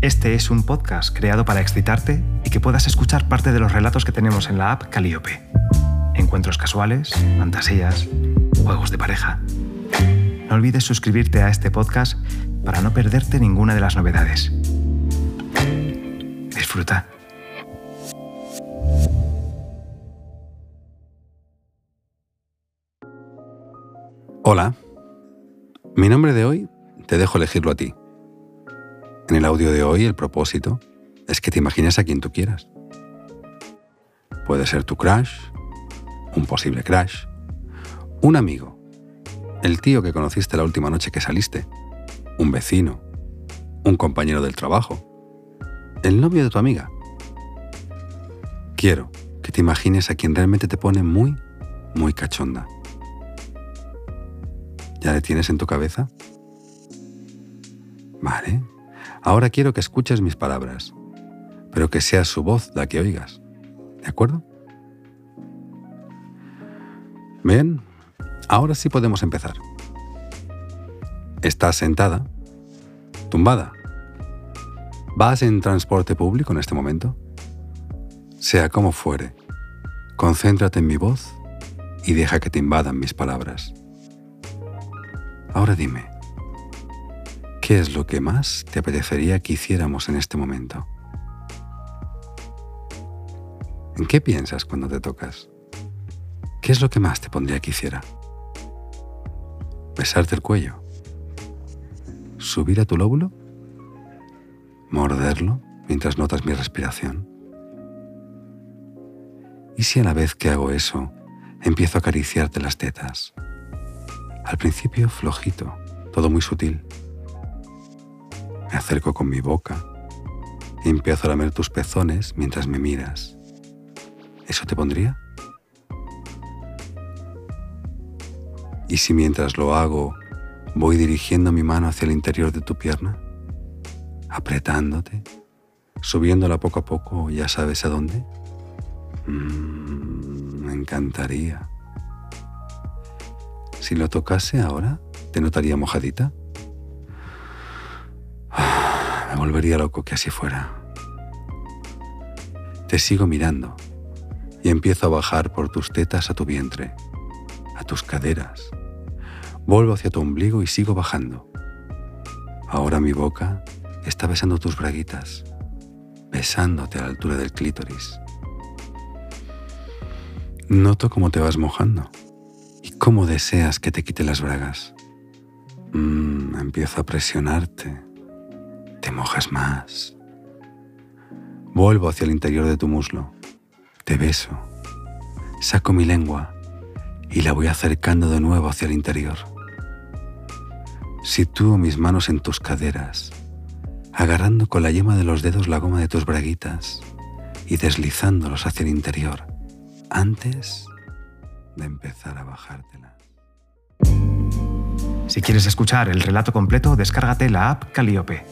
Este es un podcast creado para excitarte y que puedas escuchar parte de los relatos que tenemos en la app Calliope. Encuentros casuales, fantasías, juegos de pareja. No olvides suscribirte a este podcast para no perderte ninguna de las novedades. Disfruta. Hola, mi nombre de hoy te dejo elegirlo a ti. En el audio de hoy el propósito es que te imagines a quien tú quieras. Puede ser tu crush, un posible crush, un amigo, el tío que conociste la última noche que saliste, un vecino, un compañero del trabajo, el novio de tu amiga. Quiero que te imagines a quien realmente te pone muy, muy cachonda. ¿Ya le tienes en tu cabeza? Vale. Ahora quiero que escuches mis palabras, pero que sea su voz la que oigas. ¿De acuerdo? Bien, ahora sí podemos empezar. Estás sentada, tumbada. ¿Vas en transporte público en este momento? Sea como fuere, concéntrate en mi voz y deja que te invadan mis palabras. Ahora dime, ¿qué es lo que más te apetecería que hiciéramos en este momento? ¿En qué piensas cuando te tocas? ¿Qué es lo que más te pondría que hiciera? ¿Besarte el cuello? ¿Subir a tu lóbulo? ¿Morderlo mientras notas mi respiración? ¿Y si a la vez que hago eso empiezo a acariciarte las tetas? Al principio flojito, todo muy sutil. Me acerco con mi boca y empiezo a lamer tus pezones mientras me miras. ¿Eso te pondría? ¿Y si mientras lo hago voy dirigiendo mi mano hacia el interior de tu pierna? Apretándote, subiéndola poco a poco, ya sabes a dónde. Mm, me encantaría. Si lo tocase ahora, ¿te notaría mojadita? Volvería loco que así fuera. Te sigo mirando y empiezo a bajar por tus tetas a tu vientre, a tus caderas. Vuelvo hacia tu ombligo y sigo bajando. Ahora mi boca está besando tus braguitas, besándote a la altura del clítoris. Noto cómo te vas mojando cómo deseas que te quite las bragas. Mm, empiezo a presionarte. Mojas más. Vuelvo hacia el interior de tu muslo. Te beso. Saco mi lengua y la voy acercando de nuevo hacia el interior. Sitúo mis manos en tus caderas, agarrando con la yema de los dedos la goma de tus braguitas y deslizándolos hacia el interior, antes de empezar a bajártela. Si quieres escuchar el relato completo, descárgate la app Calliope